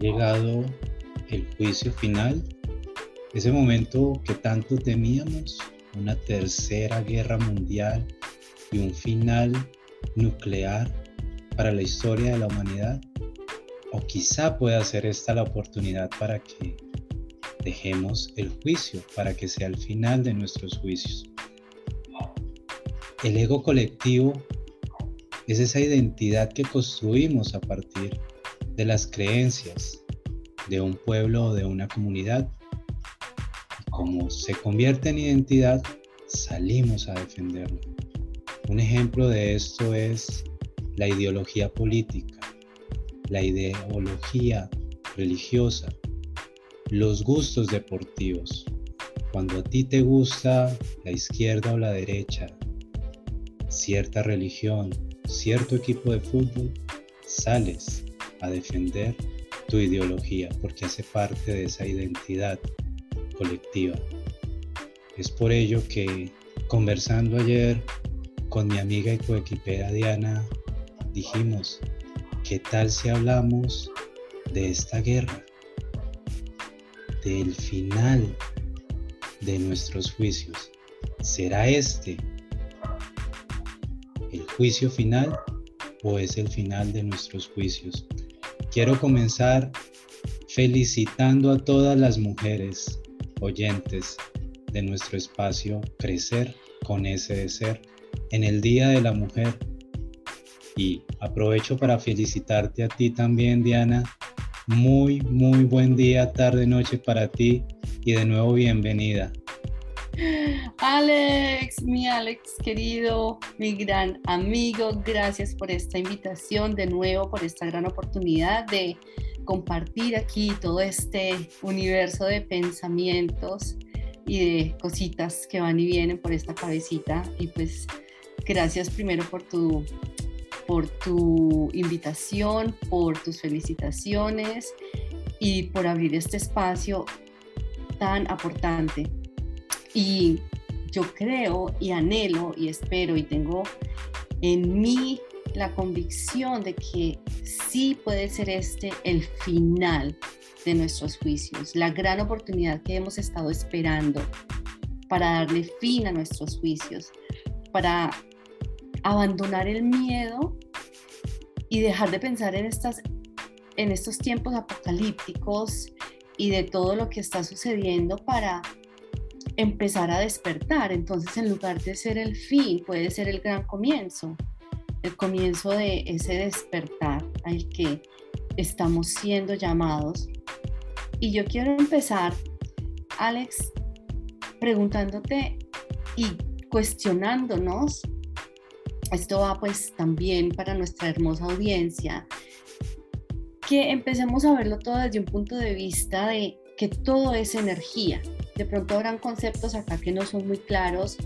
llegado el juicio final, ese momento que tanto temíamos, una tercera guerra mundial y un final nuclear para la historia de la humanidad. O quizá pueda ser esta la oportunidad para que dejemos el juicio, para que sea el final de nuestros juicios. El ego colectivo es esa identidad que construimos a partir de las creencias de un pueblo o de una comunidad. como se convierte en identidad, salimos a defenderlo. Un ejemplo de esto es la ideología política, la ideología religiosa, los gustos deportivos. Cuando a ti te gusta la izquierda o la derecha, cierta religión, cierto equipo de fútbol, sales a defender tu ideología porque hace parte de esa identidad colectiva. Es por ello que conversando ayer con mi amiga y coequipera Diana, dijimos, ¿qué tal si hablamos de esta guerra? Del final de nuestros juicios. ¿Será este el juicio final o es el final de nuestros juicios? Quiero comenzar felicitando a todas las mujeres oyentes de nuestro espacio Crecer con ese de ser en el Día de la Mujer. Y aprovecho para felicitarte a ti también, Diana. Muy, muy buen día, tarde, noche para ti y de nuevo bienvenida. Alex, mi Alex querido, mi gran amigo, gracias por esta invitación, de nuevo por esta gran oportunidad de compartir aquí todo este universo de pensamientos y de cositas que van y vienen por esta cabecita. Y pues gracias primero por tu, por tu invitación, por tus felicitaciones y por abrir este espacio tan aportante y yo creo y anhelo y espero y tengo en mí la convicción de que sí puede ser este el final de nuestros juicios, la gran oportunidad que hemos estado esperando para darle fin a nuestros juicios, para abandonar el miedo y dejar de pensar en, estas, en estos tiempos apocalípticos y de todo lo que está sucediendo para empezar a despertar. Entonces, en lugar de ser el fin, puede ser el gran comienzo, el comienzo de ese despertar al que estamos siendo llamados. Y yo quiero empezar, Alex, preguntándote y cuestionándonos, esto va pues también para nuestra hermosa audiencia, que empecemos a verlo todo desde un punto de vista de que todo es energía, de pronto habrán conceptos acá que no son muy claros,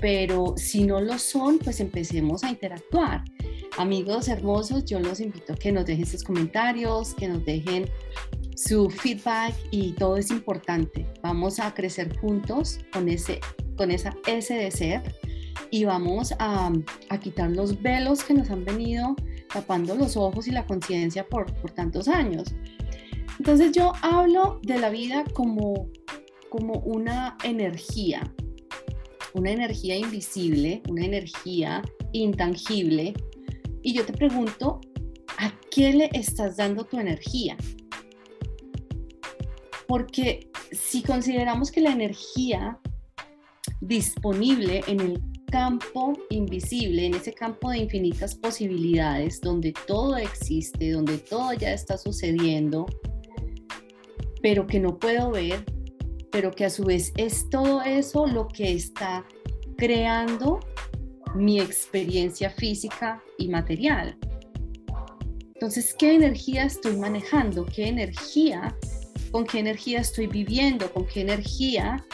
pero si no lo son, pues empecemos a interactuar. Amigos hermosos, yo los invito a que nos dejen sus comentarios, que nos dejen su feedback y todo es importante. Vamos a crecer juntos con, ese, con esa S de ser y vamos a, a quitar los velos que nos han venido tapando los ojos y la conciencia por, por tantos años. Entonces yo hablo de la vida como como una energía, una energía invisible, una energía intangible. Y yo te pregunto, ¿a qué le estás dando tu energía? Porque si consideramos que la energía disponible en el campo invisible, en ese campo de infinitas posibilidades, donde todo existe, donde todo ya está sucediendo, pero que no puedo ver, pero que a su vez es todo eso lo que está creando mi experiencia física y material. Entonces, ¿qué energía estoy manejando? ¿Qué energía? ¿Con qué energía estoy viviendo? ¿Con qué energía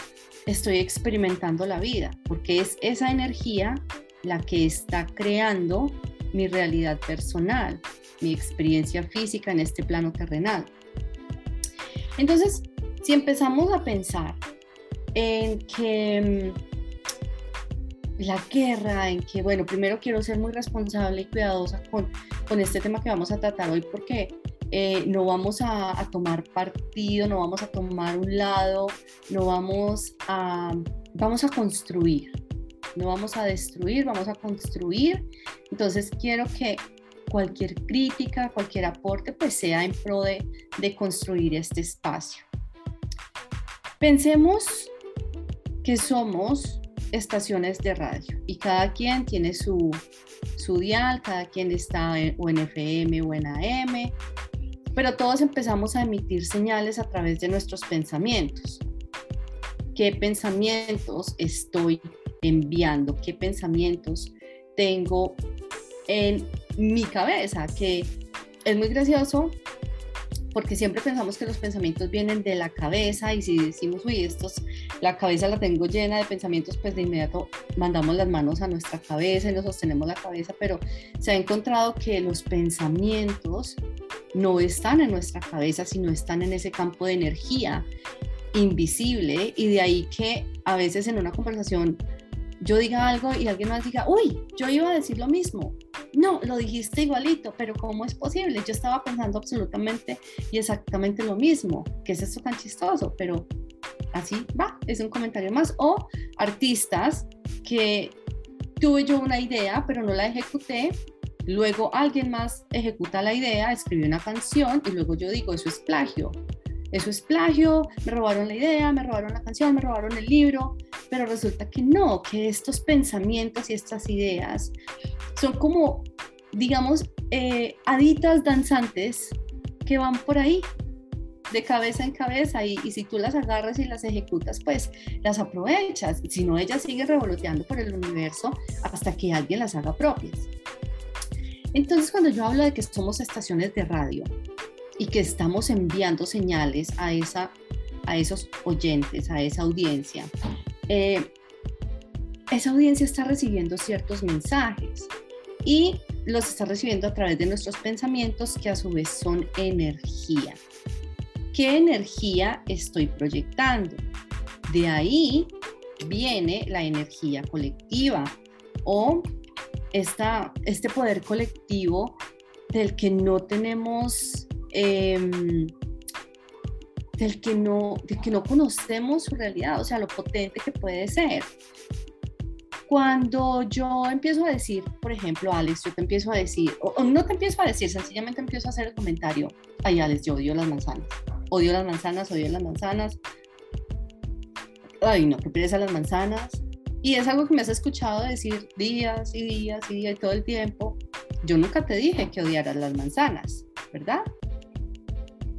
estoy experimentando la vida? Porque es esa energía la que está creando mi realidad personal, mi experiencia física en este plano terrenal. Entonces, si empezamos a pensar en que mm, la guerra, en que, bueno, primero quiero ser muy responsable y cuidadosa con, con este tema que vamos a tratar hoy porque eh, no vamos a, a, tomar partido, no vamos a tomar un lado, no vamos a, vamos a construir, no vamos a destruir, vamos a construir. Entonces quiero que cualquier crítica, cualquier aporte, pues sea en pro de, de construir este espacio. Pensemos que somos estaciones de radio y cada quien tiene su, su dial, cada quien está en, o en FM o en AM, pero todos empezamos a emitir señales a través de nuestros pensamientos. ¿Qué pensamientos estoy enviando? ¿Qué pensamientos tengo en mi cabeza? Que es muy gracioso porque siempre pensamos que los pensamientos vienen de la cabeza y si decimos, uy, estos, la cabeza la tengo llena de pensamientos, pues de inmediato mandamos las manos a nuestra cabeza y nos sostenemos la cabeza, pero se ha encontrado que los pensamientos no están en nuestra cabeza, sino están en ese campo de energía invisible y de ahí que a veces en una conversación yo diga algo y alguien más diga, uy, yo iba a decir lo mismo. No, lo dijiste igualito, pero ¿cómo es posible? Yo estaba pensando absolutamente y exactamente lo mismo. ¿Qué es esto tan chistoso? Pero así va, es un comentario más. O artistas que tuve yo una idea, pero no la ejecuté Luego alguien más ejecuta la idea, escribe una canción y luego yo digo, eso es plagio. Eso es plagio, me robaron la idea, me robaron la canción, me robaron el libro, pero resulta que no, que estos pensamientos y estas ideas son como, digamos, eh, haditas danzantes que van por ahí, de cabeza en cabeza, y, y, si tú las agarras y las ejecutas, pues las aprovechas, si no, ellas siguen revoloteando por el universo hasta que alguien las haga propias. Entonces, cuando yo hablo de que somos estaciones de radio y que estamos enviando señales a, esa, a esos oyentes, a esa audiencia, eh, esa audiencia está recibiendo ciertos mensajes y los está recibiendo a través de nuestros pensamientos que a su vez son energía. ¿Qué energía estoy proyectando? De ahí viene la energía colectiva o este poder colectivo del que no tenemos, em, del, que no, que no conocemos su realidad, o sea, lo potente que puede ser. Cuando yo empiezo a decir, por ejemplo, Alex, yo te empiezo a decir, o, no te empiezo a decir, sencillamente empiezo a hacer el comentario, ay Alex, yo odio las manzanas, odio las manzanas, odio las manzanas, ay no, que pierdes a las manzanas, y es algo que me has escuchado decir días y días y días y todo el tiempo. Yo nunca te dije que odiaras las manzanas, ¿verdad?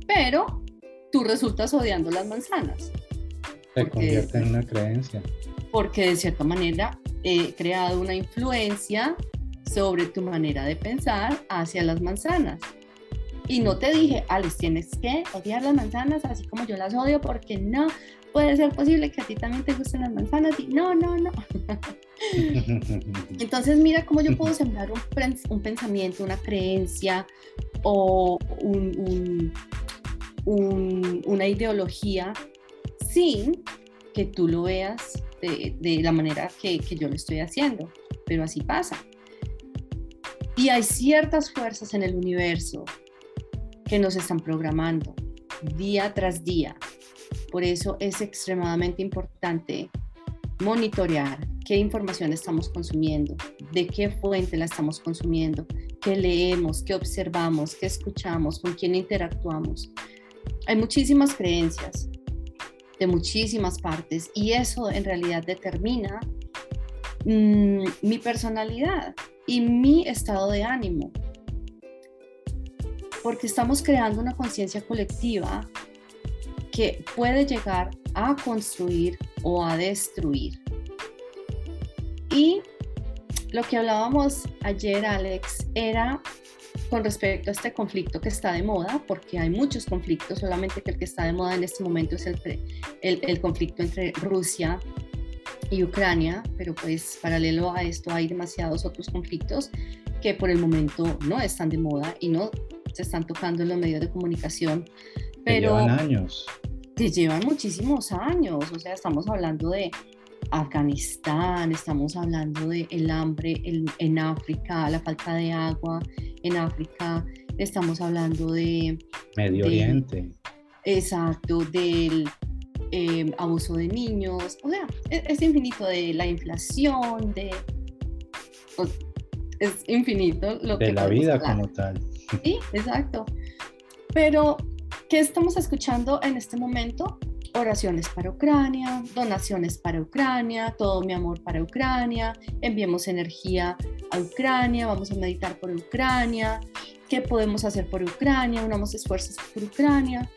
Pero tú resultas odiando las manzanas. Se convierte en una creencia. Porque de cierta manera he creado una influencia sobre tu manera de pensar hacia las manzanas. Y no te dije, Alex, tienes que odiar las manzanas así como yo las odio porque no, puede ser posible que a ti también te gusten las manzanas y no, no, no. Entonces mira cómo yo puedo sembrar un, un pensamiento, una creencia o un, un, una ideología sin que tú lo veas de, la manera que, que yo lo estoy haciendo, pero así pasa. Y hay ciertas fuerzas en el universo que nos están programando día tras día por eso es extremadamente importante monitorear qué información estamos consumiendo, de qué fuente la estamos consumiendo, qué leemos, qué observamos, qué escuchamos, con quién interactuamos. Hay muchísimas creencias de muchísimas partes y eso en realidad determina mm, mi personalidad y mi estado de ánimo. Porque estamos creando una conciencia colectiva que puede llegar a construir o a destruir. Y lo que hablábamos ayer, Alex, era con respecto a este conflicto que está de moda, porque hay muchos conflictos, solamente que el que está de moda en este momento es el, el, conflicto entre Rusia y Ucrania, pero pues paralelo a esto hay demasiados otros conflictos que por el momento no están de moda y no se están tocando en los medios de comunicación pero llevan años. Que llevan muchísimos años, o sea, estamos hablando de Afganistán, estamos hablando de el hambre en, en África, la falta de agua en África estamos hablando de... Medio Oriente. Exacto, del eh, abuso de niños, o sea, es, es, infinito de la inflación, de... es infinito lo de la vida como tal. Sí, exacto. Pero, ¿qué estamos escuchando en este momento? Oraciones para Ucrania, donaciones para Ucrania, todo mi amor para Ucrania, enviemos energía a Ucrania, vamos a meditar por Ucrania, qué podemos hacer por Ucrania, unamos esfuerzos por Ucrania,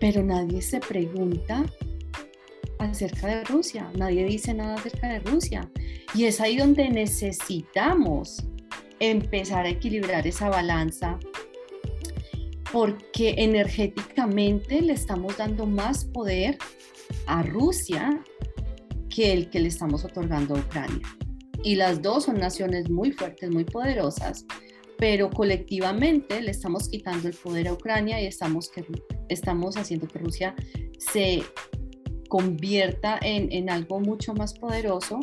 pero nadie se pregunta acerca de Rusia, nadie dice nada acerca de Rusia. Y es ahí donde necesitamos empezar a equilibrar esa balanza porque energéticamente le estamos dando más poder a Rusia que el que le estamos otorgando a Ucrania. Y las dos son naciones muy fuertes, muy poderosas, pero colectivamente le estamos quitando el poder a Ucrania y estamos, que, estamos haciendo que Rusia se convierta en, en algo mucho más poderoso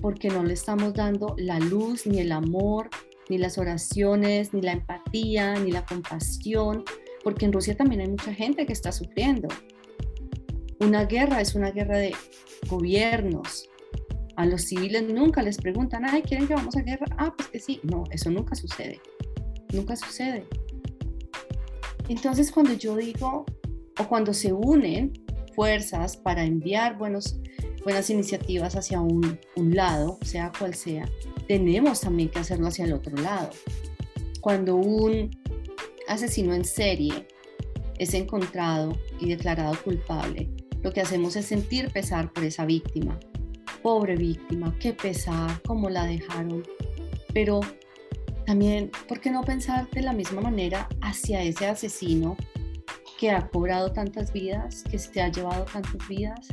porque no le estamos dando la luz ni el amor ni las oraciones, ni la empatía, ni la compasión, porque en Rusia también hay mucha gente que está sufriendo. Una guerra es una guerra de gobiernos. A los civiles nunca les preguntan, ay, ¿quieren que vamos a guerra? Ah, pues que sí. No, eso nunca sucede. Nunca sucede. Entonces, cuando yo digo, o cuando se unen fuerzas para enviar buenos, buenas iniciativas hacia un, un lado, sea cual sea, tenemos también que hacerlo hacia el otro lado. Cuando un asesino en serie es encontrado y declarado culpable, lo que hacemos es sentir pesar por esa víctima. Pobre víctima, qué pesar, cómo la dejaron. Pero también, ¿por qué no pensar de la misma manera hacia ese asesino que ha cobrado tantas vidas, que se ha llevado tantas vidas?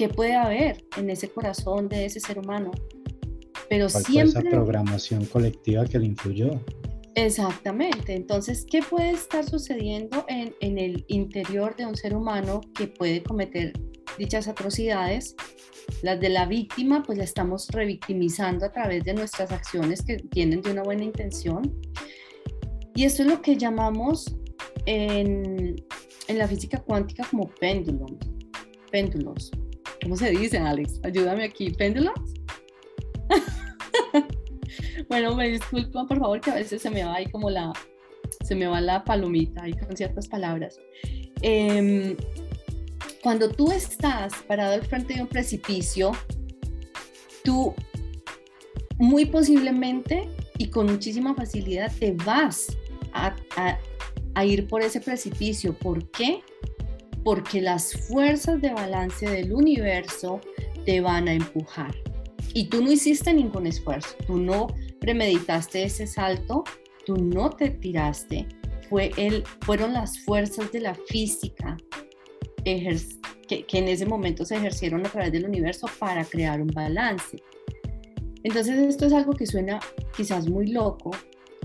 ¿Qué puede haber en ese corazón de ese ser humano? Pero siempre... esa programación colectiva que le influyó. Exactamente. Entonces, ¿qué puede estar sucediendo en, en, el interior de un ser humano que puede cometer dichas atrocidades? Las de la víctima, pues la estamos revictimizando a través de nuestras acciones que tienen de una buena intención. Y esto es lo que llamamos en, en la física cuántica como péndulos. Péndulos. ¿Cómo se dice, Alex? Ayúdame aquí. ¿Péndulos? bueno, me disculpan por favor que a veces se me va ahí como la, se me va la palomita ahí con ciertas palabras. Em, cuando tú estás parado al frente de un precipicio, tú muy posiblemente y con muchísima facilidad te vas a, a ir por ese precipicio. ¿Por qué? Porque las fuerzas de balance del universo te van a empujar. Y tú no hiciste ningún esfuerzo, tú no premeditaste ese salto, tú no te tiraste, fue el, fueron las fuerzas de la física que, en ese momento se ejercieron a través del universo para crear un balance. Entonces esto es algo que suena quizás muy loco,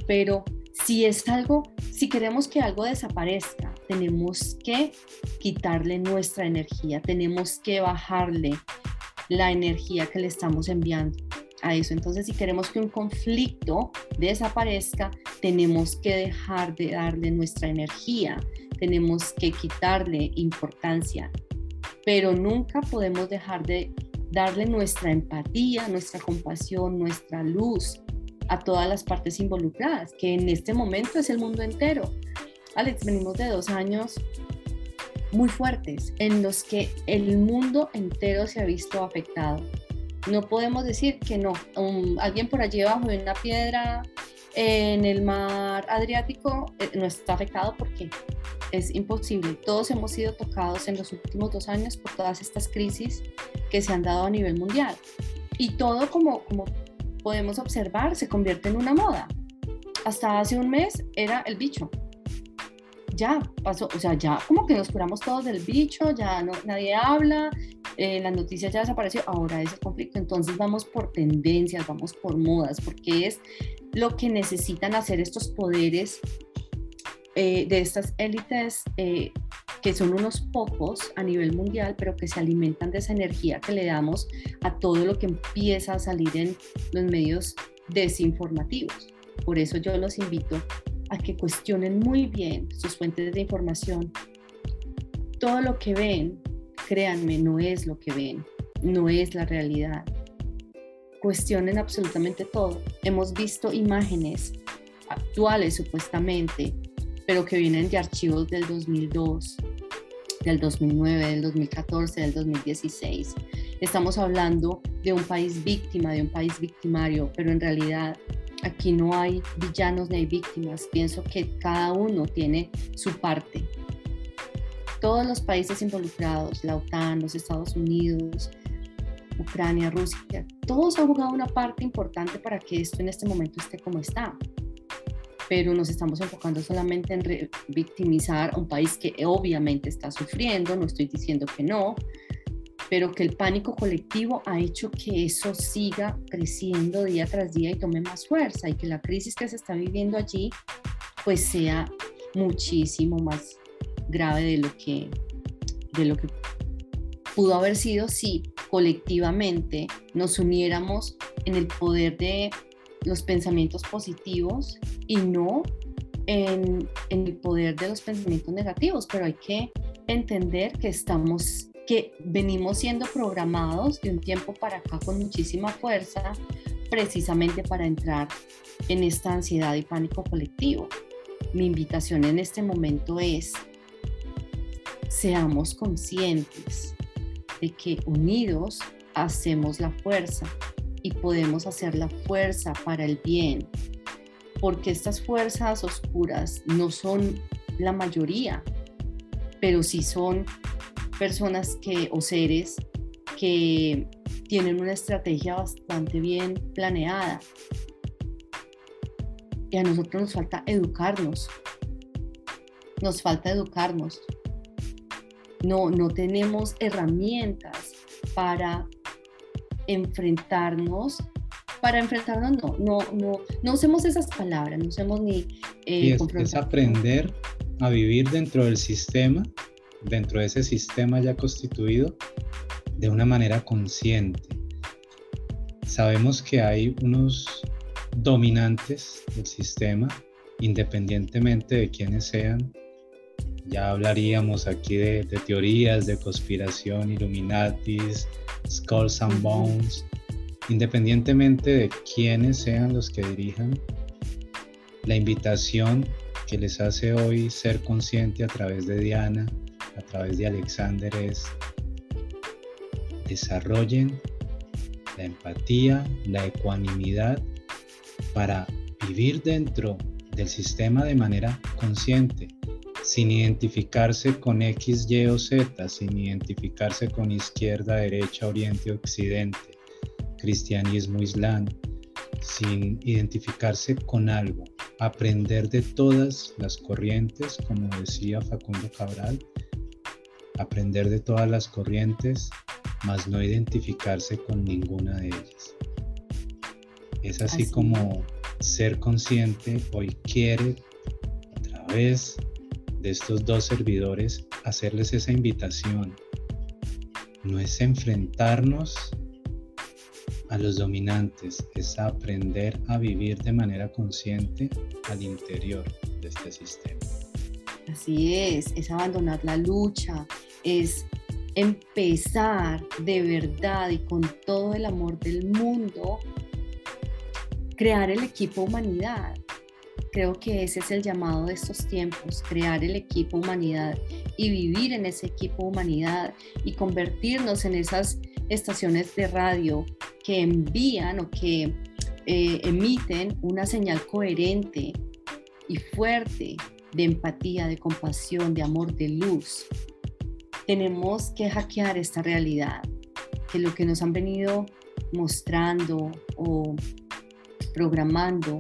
pero si es algo, si queremos que algo desaparezca, tenemos que quitarle nuestra energía, tenemos que bajarle la energía que le estamos enviando a eso. Entonces, si queremos que un conflicto desaparezca, tenemos que dejar de darle nuestra energía, tenemos que quitarle importancia, pero nunca podemos dejar de darle nuestra empatía, nuestra compasión, nuestra luz a todas las partes involucradas, que en este momento es el mundo entero. Alex, venimos de dos años muy fuertes en los que el mundo entero se ha visto afectado. No podemos decir que no. alguien por allí abajo de una piedra en el mar Adriático eh, no está afectado porque es imposible. Todos hemos sido tocados en los últimos dos años por todas estas crisis que se han dado a nivel mundial. Y todo como, como podemos observar se convierte en una moda. Hasta hace un mes era el bicho ya pasó, o sea, ya como que nos curamos todos del bicho, ya no, nadie habla, eh, las noticias ya desapareció, ahora es el conflicto, entonces vamos por tendencias, vamos por modas, porque es lo que necesitan hacer estos poderes eh, de estas élites eh, que son unos pocos a nivel mundial, pero que se alimentan de esa energía que le damos a todo lo que empieza a salir en los medios desinformativos. Por eso yo los invito a que cuestionen muy bien sus fuentes de información. Todo lo que ven, créanme, no es lo que ven, no es la realidad. Cuestionen absolutamente todo. Hemos visto imágenes actuales supuestamente, pero que vienen de archivos del 2002, del 2009, del 2014, del 2016. Estamos hablando de un país víctima, de un país victimario, pero en realidad aquí no hay villanos ni hay víctimas. Pienso que cada uno tiene su parte. Todos los países involucrados, la OTAN, los Estados Unidos, Ucrania, Rusia, todos han jugado una parte importante para que esto en este momento esté como está. Pero nos estamos enfocando solamente en victimizar a un país que obviamente está sufriendo, no estoy diciendo que no, pero que el pánico colectivo ha hecho que eso siga creciendo día tras día y tome más fuerza y que la crisis que se está viviendo allí pues sea muchísimo más grave de lo que, de lo que pudo haber sido si colectivamente nos uniéramos en el poder de los pensamientos positivos y no en, en el poder de los pensamientos negativos, pero hay que entender que estamos que venimos siendo programados de un tiempo para acá con muchísima fuerza, precisamente para entrar en esta ansiedad y pánico colectivo. Mi invitación en este momento es, seamos conscientes de que unidos hacemos la fuerza y podemos hacer la fuerza para el bien, porque estas fuerzas oscuras no son la mayoría, pero sí son personas que o seres que tienen una estrategia bastante bien planeada. Y a nosotros nos falta educarnos. Nos falta educarnos. No, no tenemos herramientas para enfrentarnos. Para enfrentarnos, no, no, no, no usemos esas palabras, no usemos ni... Eh, es aprender a vivir dentro del sistema dentro de ese sistema ya constituido de una manera consciente. Sabemos que hay unos dominantes del sistema, independientemente de quiénes sean. Ya hablaríamos aquí de, teorías de conspiración, Illuminatis, Skulls and Bones, independientemente de quiénes sean los que dirijan. La invitación que les hace hoy ser consciente a través de Diana a través de Alexander es desarrollen la empatía, la ecuanimidad para vivir dentro del sistema de manera consciente, sin identificarse con X, Y o Z, sin identificarse con izquierda, derecha, oriente, occidente, cristianismo, islam, sin identificarse con algo, aprender de todas las corrientes, como decía Facundo Cabral, aprender de todas las corrientes, mas no identificarse con ninguna de ellas. Es así, como ser consciente hoy quiere, a través de estos dos servidores, hacerles esa invitación. No es enfrentarnos a los dominantes, es aprender a vivir de manera consciente al interior de este sistema. Así es, es abandonar la lucha, es empezar de verdad y con todo el amor del mundo, crear el equipo humanidad. Creo que ese es el llamado de estos tiempos, crear el equipo humanidad y vivir en ese equipo humanidad y convertirnos en esas estaciones de radio que envían o que eh, emiten una señal coherente y fuerte de empatía, de compasión, de amor, de luz, tenemos que hackear esta realidad, que lo que nos han venido mostrando o programando,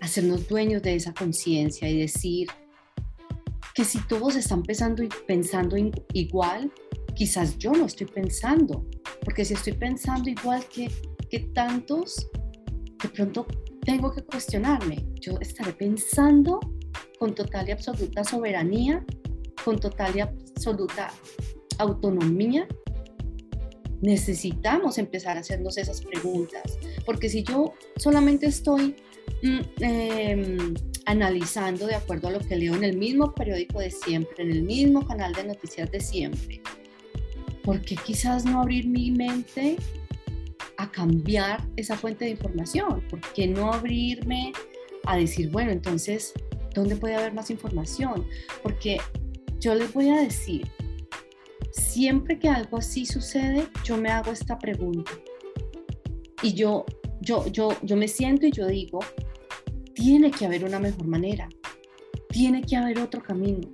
hacernos dueños de esa conciencia y decir que si todos están pensando, pensando igual, quizás yo no estoy pensando, porque si estoy pensando igual que, que tantos, de pronto tengo que cuestionarme, yo estaré pensando con total y absoluta soberanía con total y absoluta autonomía, necesitamos empezar a hacernos esas preguntas, porque si yo solamente estoy mm, em, analizando de acuerdo a lo que leo en el mismo periódico de siempre, en el mismo canal de noticias de siempre. ¿Por qué quizás no abrir mi mente a cambiar esa fuente de información? ¿Por qué no abrirme a decir, bueno, entonces, ¿dónde puede haber más información? Porque yo les voy a decir, siempre que algo así sucede, yo me hago esta pregunta. Y yo, yo, yo, yo me siento y yo digo, tiene que haber una mejor manera, tiene que haber otro camino.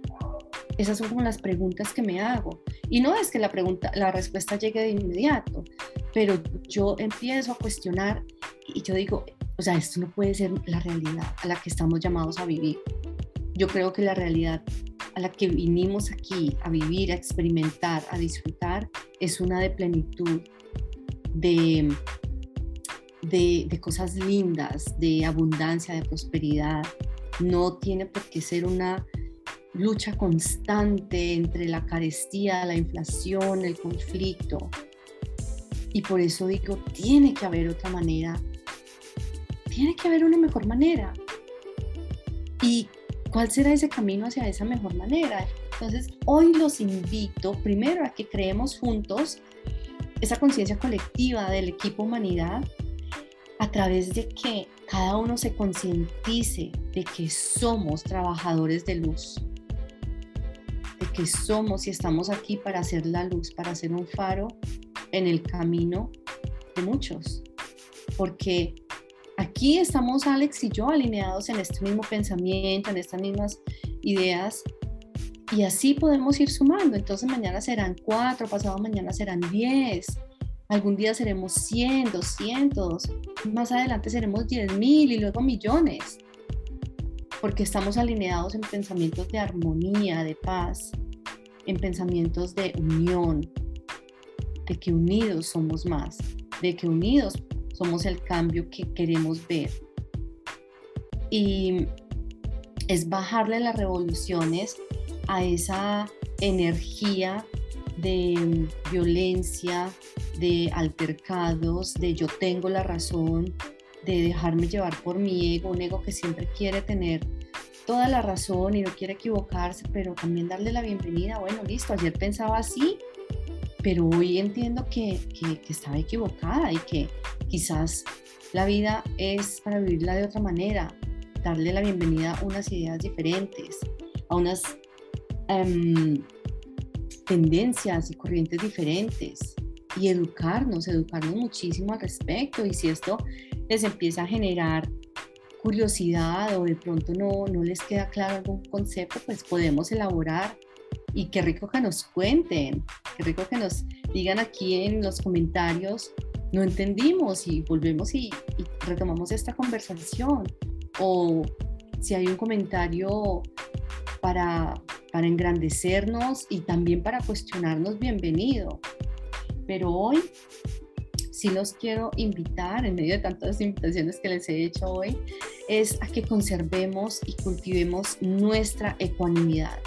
Esas son como las preguntas que me hago. Y no es que la pregunta, la respuesta llegue de inmediato, pero yo empiezo a cuestionar y yo digo, o sea, esto no puede ser la realidad a la que estamos llamados a vivir. Yo creo que la realidad a la que vinimos aquí a vivir, a experimentar, a disfrutar, es una de plenitud, de, de, cosas lindas, de abundancia, de prosperidad. No tiene por qué ser una lucha constante entre la carestía, la inflación, el conflicto. Y por eso digo, tiene que haber otra manera tiene que haber una mejor manera. ¿Y cuál será ese camino hacia esa mejor manera? Entonces, hoy los invito primero a que creemos juntos esa conciencia colectiva del equipo humanidad a través de que cada uno se concientice de que somos trabajadores de luz, de que somos y estamos aquí para hacer la luz, para hacer un faro en el camino de muchos, porque Aquí estamos Alex y yo alineados en este mismo pensamiento, en estas mismas ideas y así podemos ir sumando. Entonces mañana serán cuatro, pasado mañana serán diez, algún día seremos cien, doscientos, más adelante seremos diez mil y luego millones, porque estamos alineados en pensamientos de armonía, de paz, en pensamientos de unión, de que unidos somos más, de que unidos somos el cambio que queremos ver. Y es bajarle las revoluciones a esa energía de violencia, de altercados, de yo tengo la razón, de dejarme llevar por mi ego, un ego que siempre quiere tener toda la razón y no quiere equivocarse, pero también darle la bienvenida, bueno, listo, ayer pensaba así, pero hoy entiendo que, que, estaba equivocada y que Quizás la vida es para vivirla de otra manera, darle la bienvenida a unas ideas diferentes, a unas em, tendencias y corrientes diferentes y educarnos, educarnos muchísimo al respecto. Y si esto les empieza a generar curiosidad o de pronto no, no les queda claro algún concepto, pues podemos elaborar y qué rico que nos cuenten, qué rico que nos digan aquí en los comentarios no entendimos y volvemos y, retomamos esta conversación. O si hay un comentario para, para engrandecernos y también para cuestionarnos, bienvenido. Pero hoy sí los quiero invitar, en medio de tantas invitaciones que les he hecho hoy, es a que conservemos y cultivemos nuestra ecuanimidad,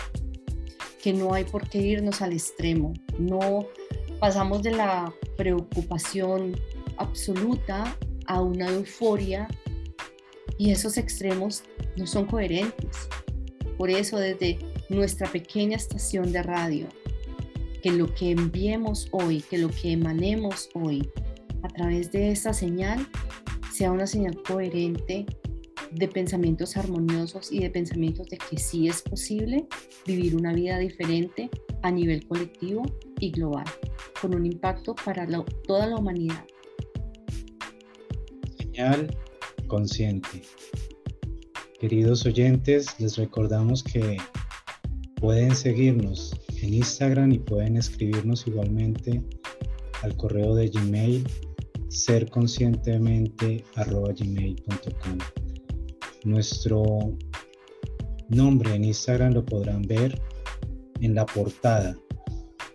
que no hay por qué irnos al extremo, no pasamos de la preocupación absoluta a una euforia y esos extremos no son coherentes. Por eso desde nuestra pequeña estación de radio, que lo que enviemos hoy, que lo que emanemos hoy a través de esta señal sea una señal coherente de pensamientos armoniosos y de pensamientos de que sí es posible vivir una vida diferente a nivel colectivo y global, con un impacto para toda la humanidad. Señal consciente. Queridos oyentes, les recordamos que pueden seguirnos en Instagram y pueden escribirnos igualmente al correo de Gmail serconscientemente.gmail.com Nuestro nombre en Instagram lo podrán ver en la portada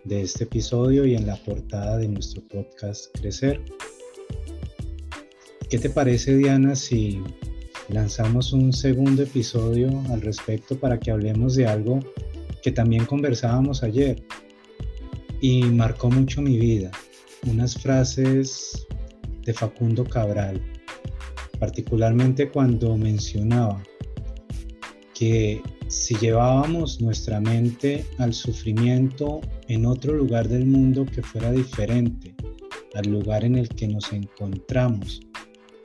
de este episodio y en la portada de nuestro podcast Crecer. ¿Qué te parece Diana si lanzamos un segundo episodio al respecto para que hablemos de algo que también conversábamos ayer y marcó mucho mi vida? Unas frases de Facundo Cabral particularmente cuando mencionaba que si llevábamos nuestra mente al sufrimiento en otro lugar del mundo que fuera diferente al lugar en el que nos encontramos,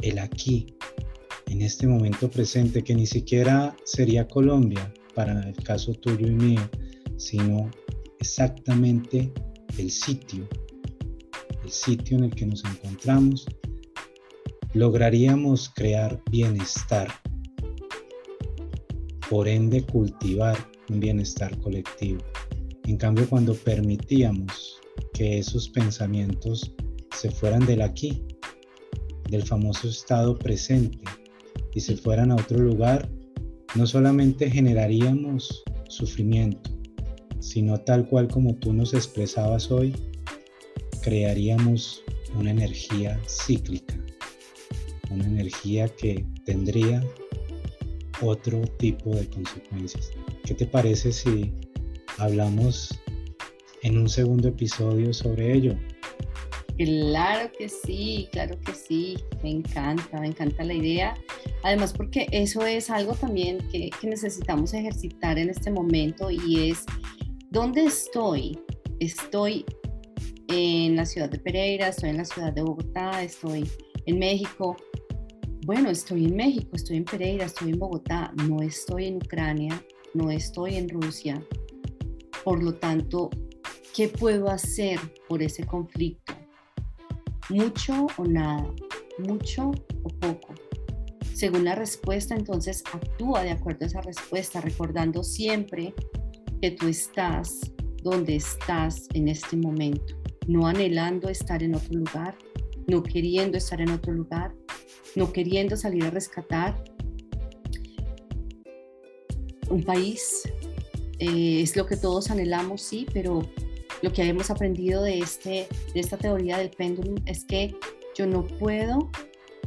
el aquí, en este momento presente, que ni siquiera sería Colombia para el caso tuyo y mío, sino exactamente el sitio, el sitio en el que nos encontramos, lograríamos crear bienestar, por ende cultivar un bienestar colectivo. En cambio, cuando permitíamos que esos pensamientos se fueran del aquí, del famoso estado presente, y se fueran a otro lugar, no solamente generaríamos sufrimiento, sino tal cual como tú nos expresabas hoy, crearíamos una energía cíclica, una energía que tendría otro tipo de consecuencias. ¿Qué te parece si hablamos en un segundo episodio sobre ello? Claro que sí, claro que sí, me encanta, me encanta la idea. Además porque eso es algo también que, necesitamos ejercitar en este momento y es, ¿dónde estoy? Estoy en la ciudad de Pereira, estoy en la ciudad de Bogotá, estoy en México. Bueno, estoy en México, estoy en Pereira, estoy en Bogotá, no estoy en Ucrania, no estoy en Rusia. Por lo tanto, ¿qué puedo hacer por ese conflicto? mucho o nada, mucho o poco. Según la respuesta, entonces actúa de acuerdo a esa respuesta, recordando siempre que tú estás donde estás en este momento, no anhelando estar en otro lugar, no queriendo estar en otro lugar, no queriendo salir a rescatar un país. Eh, es lo que todos anhelamos, sí, pero lo que hemos aprendido de, este, de esta teoría del péndulo es que yo no puedo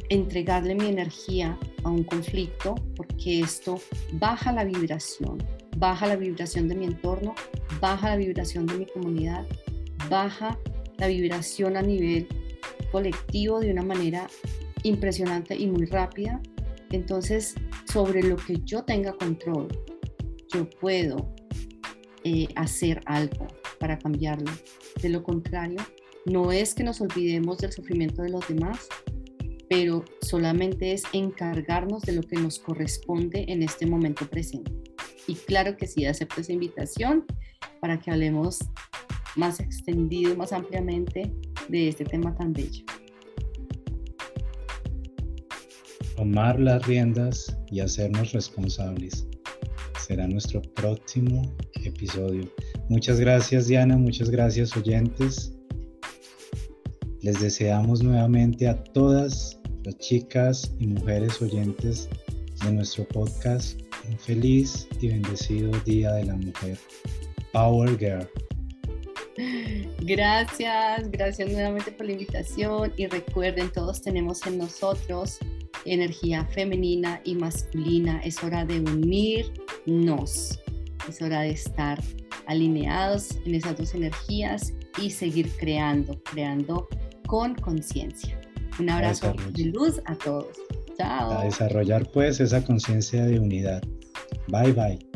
entregarle mi energía a un conflicto porque esto baja la vibración, baja la vibración de mi entorno, baja la vibración de mi comunidad, baja la vibración a nivel colectivo de una manera impresionante y muy rápida. Entonces, sobre lo que yo tenga control, yo puedo eh, hacer algo para cambiarlo. De lo contrario, no es que nos olvidemos del sufrimiento de los demás, pero solamente es encargarnos de lo que nos corresponde en este momento presente. Y claro que sí, acepto esa invitación para que hablemos más extendido, más ampliamente de este tema tan bello. Tomar las riendas y hacernos responsables será nuestro próximo episodio. Muchas gracias Diana, muchas gracias oyentes. Les deseamos nuevamente a todas las chicas y mujeres oyentes de nuestro podcast un feliz y bendecido Día de la Mujer. Power Girl. Gracias, gracias nuevamente por la invitación y recuerden, todos tenemos en nosotros energía femenina y masculina. Es hora de unirnos, es hora de estar alineados en esas dos energías y seguir creando, creando con conciencia. Un abrazo de luz a todos. Chao. A desarrollar pues esa conciencia de unidad. Bye bye.